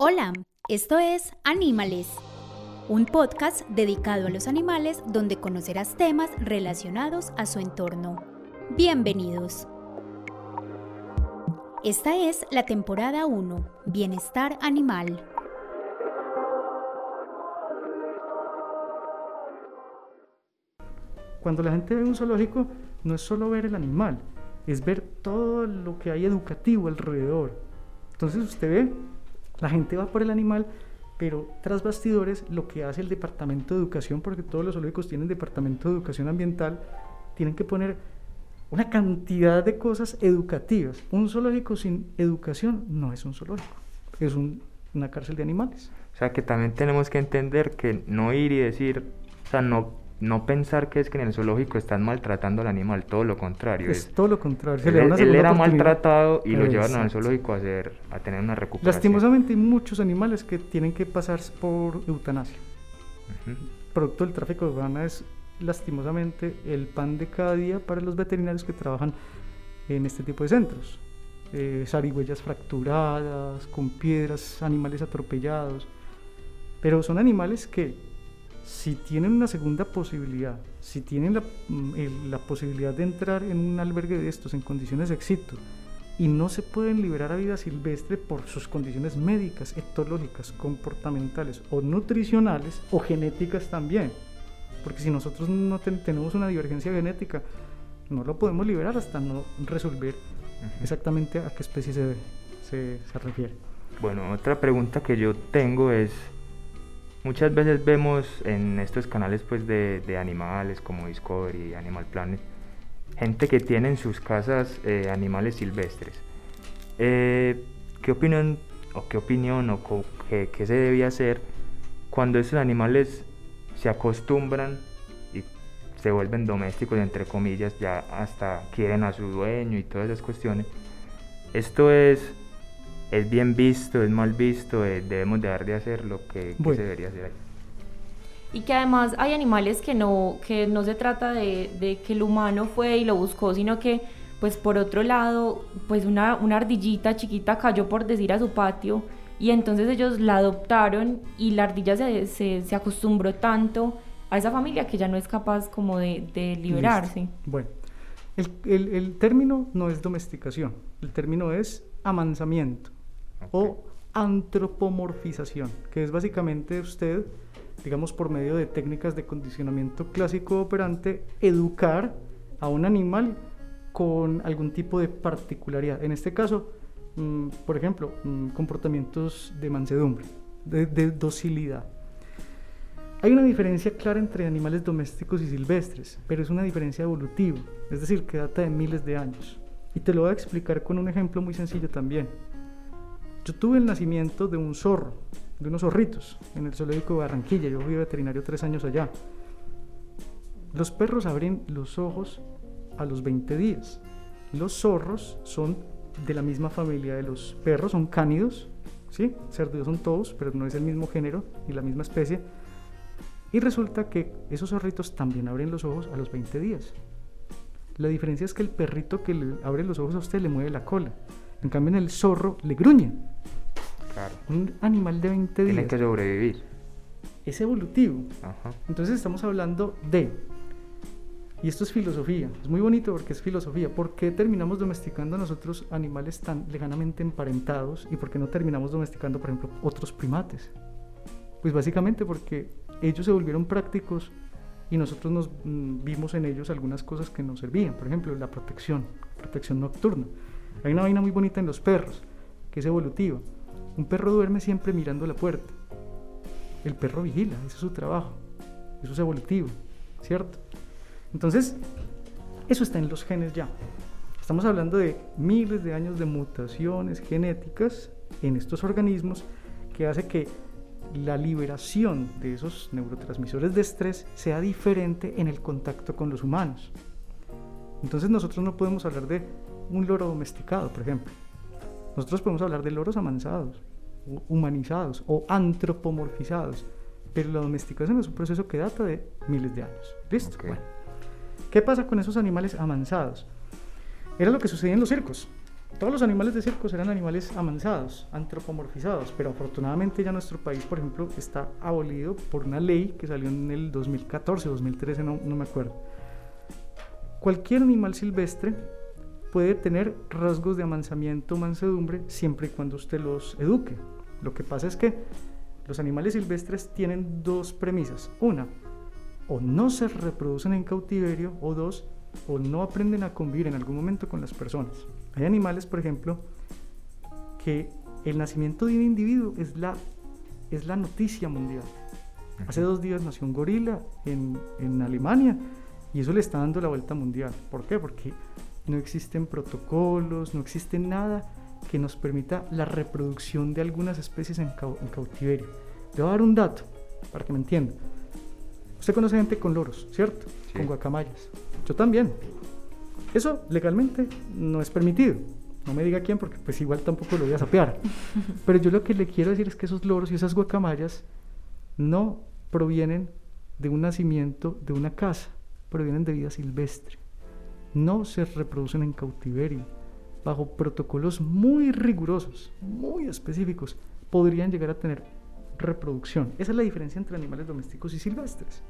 Hola, esto es Anímales, un podcast dedicado a los animales donde conocerás temas relacionados a su entorno. Bienvenidos. Esta es la temporada 1, Bienestar Animal. Cuando la gente ve un zoológico, no es solo ver el animal, es ver todo lo que hay educativo alrededor. Entonces usted ve, la gente va por el animal, pero tras bastidores lo que hace el departamento de educación, porque todos los zoológicos tienen departamento de educación ambiental, tienen que poner una cantidad de cosas educativas. Un zoológico sin educación no es un zoológico, es una cárcel de animales. O sea que también tenemos que entender que no ir y decir, o sea, no no pensar que es que en el zoológico están maltratando al animal, todo lo contrario. Es, todo lo contrario. él, era maltratado y lo llevaron al zoológico a, hacer, a tener una recuperación. Lastimosamente hay muchos animales que tienen que pasar por eutanasia. Producto del tráfico de fauna es lastimosamente el pan de cada día para los veterinarios que trabajan en este tipo de centros. Eh, zarigüeyas fracturadas, con piedras, animales atropellados. Pero son animales que si tienen una segunda posibilidad, si tienen mm, la, posibilidad de entrar en un albergue de estos en condiciones de éxito y no se pueden liberar a vida silvestre por sus condiciones médicas, etológicas, comportamentales o nutricionales o genéticas también, porque si nosotros no tenemos una divergencia genética, no lo podemos liberar hasta no resolver exactamente a qué especie se, se, se refiere. Bueno, otra pregunta que yo tengo es Muchas veces vemos en estos canales pues de, animales como Discovery, Animal Planet, gente que tiene en sus casas eh, animales silvestres. Eh, ¿Qué opinión o qué opinión o qué, qué, se debía hacer cuando esos animales se acostumbran y se vuelven domésticos entre comillas, ya hasta quieren a su dueño y todas esas cuestiones? Esto es es bien visto, es mal visto, eh, debemos dejar de hacer lo que, se debería hacer ahí. Y que además hay animales que no, que no se trata de, de, que el humano fue y lo buscó, sino que pues por otro lado, pues una, una ardillita chiquita cayó por decir a su patio y entonces ellos la adoptaron y la ardilla se, se, se acostumbró tanto a esa familia que ya no es capaz como de, de liberarse. Bueno, el, el, el término no es domesticación, el término es amansamiento o antropomorfización, que es básicamente usted, digamos por medio de técnicas de condicionamiento clásico operante, educar a un animal con algún tipo de particularidad. En este caso, mm, por ejemplo, mm, comportamientos de mansedumbre, de, de docilidad. Hay una diferencia clara entre animales domésticos y silvestres, pero es una diferencia evolutiva, es decir, que data de miles de años. Y te lo voy a explicar con un ejemplo muy sencillo también. Yo tuve el nacimiento de un zorro, de unos zorritos, en el zoológico de Barranquilla. Yo fui veterinario tres años allá. Los perros abren los ojos a los 20 días. Los zorros son de la misma familia de los perros, son cánidos, ¿sí? Cerdos son todos, pero no es el mismo género y la misma especie. Y resulta que esos zorritos también abren los ojos a los 20 días. La diferencia es que el perrito que le abre los ojos a usted le mueve la cola. En cambio, en el zorro le gruñe. Un animal de 20 días. Tiene que sobrevivir. Es evolutivo. Entonces estamos hablando de, y esto es filosofía, es muy bonito porque es filosofía. ¿Por qué terminamos domesticando a nosotros animales tan lejanamente emparentados y por qué no terminamos domesticando, por ejemplo, otros primates? Pues básicamente porque ellos se volvieron prácticos y nosotros nos mm, vimos en ellos algunas cosas que nos servían. Por ejemplo, la protección, protección nocturna. Hay una vaina muy bonita en los perros, que es evolutiva. Un perro duerme siempre mirando la puerta. El perro vigila, ese es su trabajo. Eso es evolutivo, ¿cierto? Entonces, eso está en los genes ya. Estamos hablando de miles de años de mutaciones genéticas en estos organismos que hace que la liberación de esos neurotransmisores de estrés sea diferente en el contacto con los humanos. Entonces nosotros no podemos hablar de un loro domesticado, por ejemplo. Nosotros podemos hablar de loros amansados, humanizados o antropomorfizados, pero la domesticación es un proceso que data de miles de años. ¿Listo? Bueno, ¿qué pasa con esos animales amansados? Era lo que sucedía en los circos. todos los animales de circo eran animales amansados, antropomorfizados, pero afortunadamente ya nuestro país, por ejemplo, está abolido por una ley que salió en el 2014, 2013, no, no me acuerdo. Cualquier animal silvestre puede tener rasgos de amansamiento o mansedumbre siempre y cuando usted los eduque. Lo que pasa es que los animales silvestres tienen dos premisas. Una, o no se reproducen en cautiverio, o dos, o no aprenden a convivir en algún momento con las personas. Hay animales, por ejemplo, que el nacimiento de un individuo es la, es la noticia mundial. Hace dos días nació un gorila en, en Alemania y eso le está dando la vuelta mundial. ¿Por qué? Porque no existen protocolos, no existe nada que nos permita la reproducción de algunas especies en, cautiverio. Le voy a dar un dato para que me entienda. Usted conoce gente con loros, ¿cierto? Con guacamayas. Yo también. Eso legalmente no es permitido. No me diga quién porque pues igual tampoco lo voy a sapear. Pero yo lo que le quiero decir es que esos loros y esas guacamayas no provienen de un nacimiento de una casa, provienen de vida silvestre. No se reproducen en cautiverio. Bajo protocolos muy rigurosos, muy específicos, podrían llegar a tener reproducción. Esa es la diferencia entre animales domésticos y silvestres.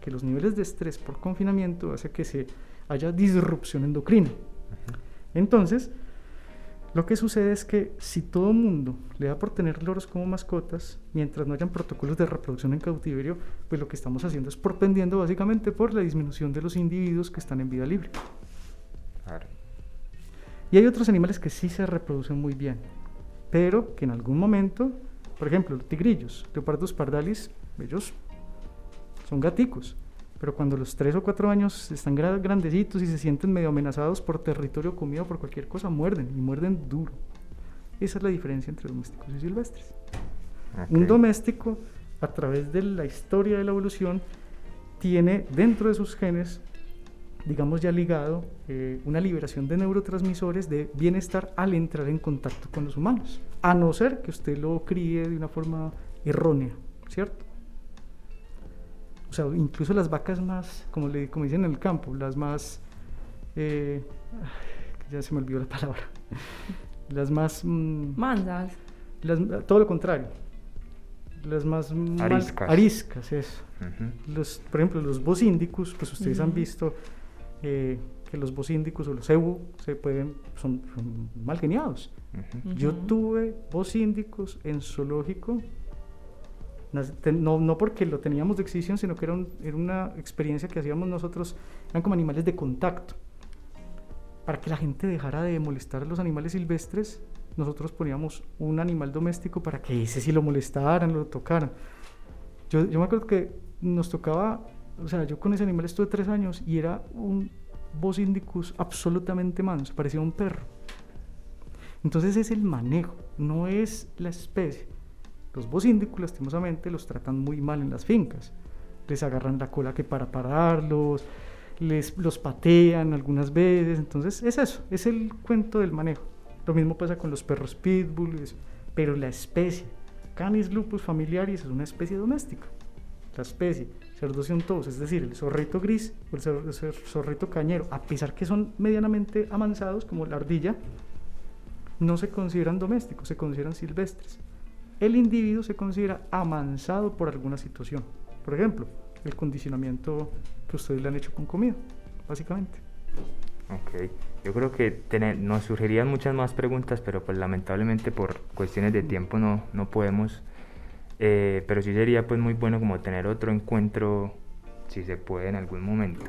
Que los niveles de estrés por confinamiento hace que se haya disrupción endocrina. Entonces, lo que sucede es que si todo el mundo le da por tener loros como mascotas, mientras no hayan protocolos de reproducción en cautiverio, pues lo que estamos haciendo es propendiendo básicamente por la disminución de los individuos que están en vida libre. Y hay otros animales que sí se reproducen muy bien, pero que en algún momento, por ejemplo, los tigrillos, leopardos pardalis, ellos son gaticos, pero cuando los tres o cuatro años están grandecitos y se sienten medio amenazados por territorio comido por cualquier cosa, muerden y muerden duro. Esa es la diferencia entre domésticos y silvestres. Un doméstico, a través de la historia de la evolución, tiene dentro de sus genes, digamos ya ligado, eh, una liberación de neurotransmisores de bienestar al entrar en contacto con los humanos, a no ser que usted lo críe de una forma errónea, ¿cierto? O sea, incluso las vacas más, como, le, como dicen en el campo, las más, eh, ya se me olvidó la palabra, las más... Mm, Mandas. todo lo contrario. Las más... Ariscas. ariscas, eso. los, por ejemplo, los bocíndicos, pues ustedes han visto eh, que los bocíndicos o los ebu se pueden, son, mal geniados. Yo tuve bocíndicos en zoológico no, no porque lo teníamos de exhibición, sino que era, era una experiencia que hacíamos nosotros, eran como animales de contacto. Para que la gente dejara de molestar a los animales silvestres, nosotros poníamos un animal doméstico para que ese sí lo molestaran, lo tocaran. Yo, yo me acuerdo que nos tocaba, o sea, yo con ese animal estuve tres años y era un Bos indicus absolutamente manso, parecía un perro. Entonces es el manejo, no es la especie. Los bocíndicos, lastimosamente, los tratan muy mal en las fincas. Les agarran la cola que para pararlos, les, los patean algunas veces. Entonces, es eso, es el cuento del manejo. Lo mismo pasa con los perros pitbull, pero la especie, Canis lupus familiaris, es una especie doméstica. La especie, todos, es decir, el zorrito gris o el zorrito cañero, a pesar que son medianamente amansados, como la ardilla, no se consideran domésticos, se consideran silvestres el individuo se considera amansado por alguna situación. Por ejemplo, el condicionamiento que ustedes le han hecho con comida, básicamente. Ok, yo creo que nos surgirían muchas más preguntas, pero pues lamentablemente por cuestiones de tiempo no, no podemos. Eh, pero sí sería pues muy bueno como tener otro encuentro, si se puede en algún momento.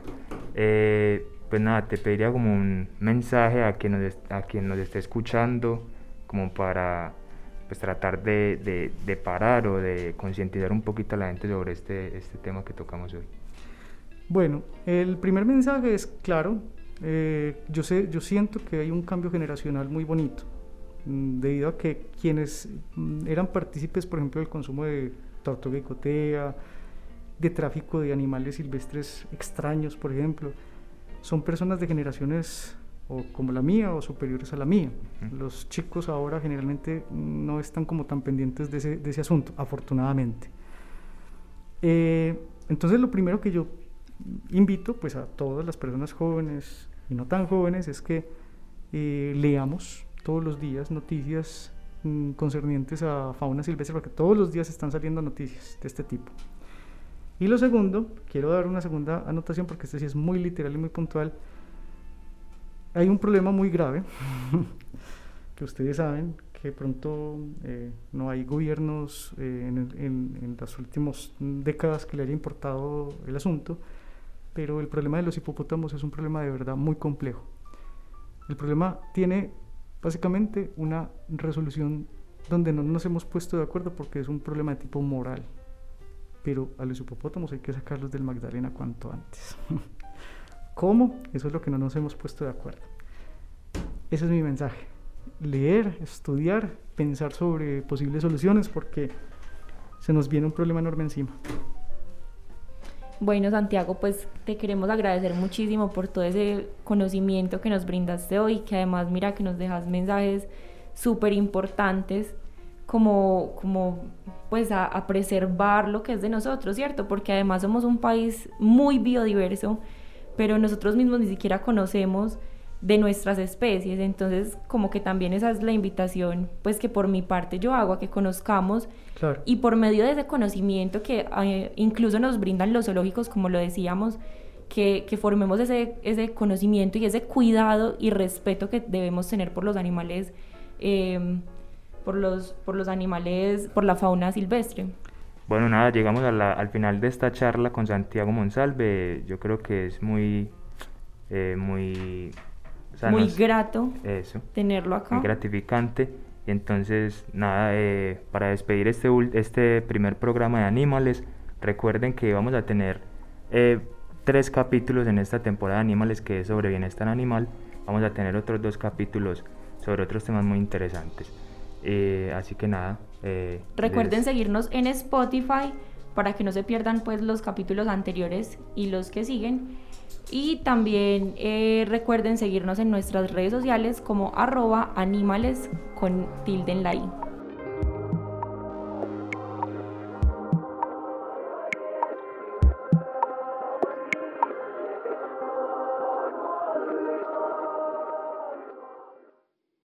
Eh, pues nada, te pediría como un mensaje a quien nos, a quien nos esté escuchando, como para pues tratar de, parar o de concientizar un poquito a la gente sobre este, este tema que tocamos hoy? Bueno, el primer mensaje es claro, eh, yo, yo siento que hay un cambio generacional muy bonito, mm, debido a que quienes mm, eran partícipes, por ejemplo, del consumo de tortuga y cotea, de tráfico de animales silvestres extraños, por ejemplo, son personas de generaciones o como la mía o superiores a la mía. Los chicos ahora generalmente no están como tan pendientes de ese, de ese asunto, afortunadamente. Eh, entonces lo primero que yo invito pues a todas las personas jóvenes y no tan jóvenes es que eh, leamos todos los días noticias mm, concernientes a fauna silvestre, porque todos los días están saliendo noticias de este tipo. Y lo segundo, quiero dar una segunda anotación porque este sí es muy literal y muy puntual. Hay un problema muy grave que ustedes saben que pronto eh, no hay gobiernos eh, en, en, las últimas décadas que le haya importado el asunto, pero el problema de los hipopótamos es un problema de verdad muy complejo. El problema tiene básicamente una resolución donde no nos hemos puesto de acuerdo porque es un problema de tipo moral. Pero a los hipopótamos hay que sacarlos del Magdalena cuanto antes. ¿Cómo? Eso es lo que no nos hemos puesto de acuerdo. Ese es mi mensaje leer, estudiar, pensar sobre posibles soluciones porque se nos viene un problema enorme encima. Bueno, Santiago, pues te queremos agradecer muchísimo por todo ese conocimiento que nos brindaste hoy, que además mira que nos dejas mensajes súper importantes como, como pues a, a, preservar lo que es de nosotros, ¿cierto? Porque además somos un país muy biodiverso, pero nosotros mismos ni siquiera conocemos de nuestras especies. Entonces, como que también esa es la invitación, pues que por mi parte yo hago a que conozcamos y por medio de ese conocimiento que eh, incluso nos brindan los zoológicos, como lo decíamos, que, que, formemos ese, ese conocimiento y ese cuidado y respeto que debemos tener por los animales, em, por, los, por los animales, por la fauna silvestre. Bueno, nada, llegamos al final de esta charla con Santiago Monsalve. Yo creo que es muy, eh, muy muy grato tenerlo acá. Muy gratificante. Y entonces, nada, eh, para despedir este, este primer programa de Animales, recuerden que vamos a tener eh, tres capítulos en esta temporada de Animales que es sobre bienestar animal. Vamos a tener otros dos capítulos sobre otros temas muy interesantes. Eh, así que nada. recuerden seguirnos en Spotify para que no se pierdan pues los capítulos anteriores y los que siguen. Y también eh, recuerden seguirnos en nuestras redes sociales como arroba animales con tilde en la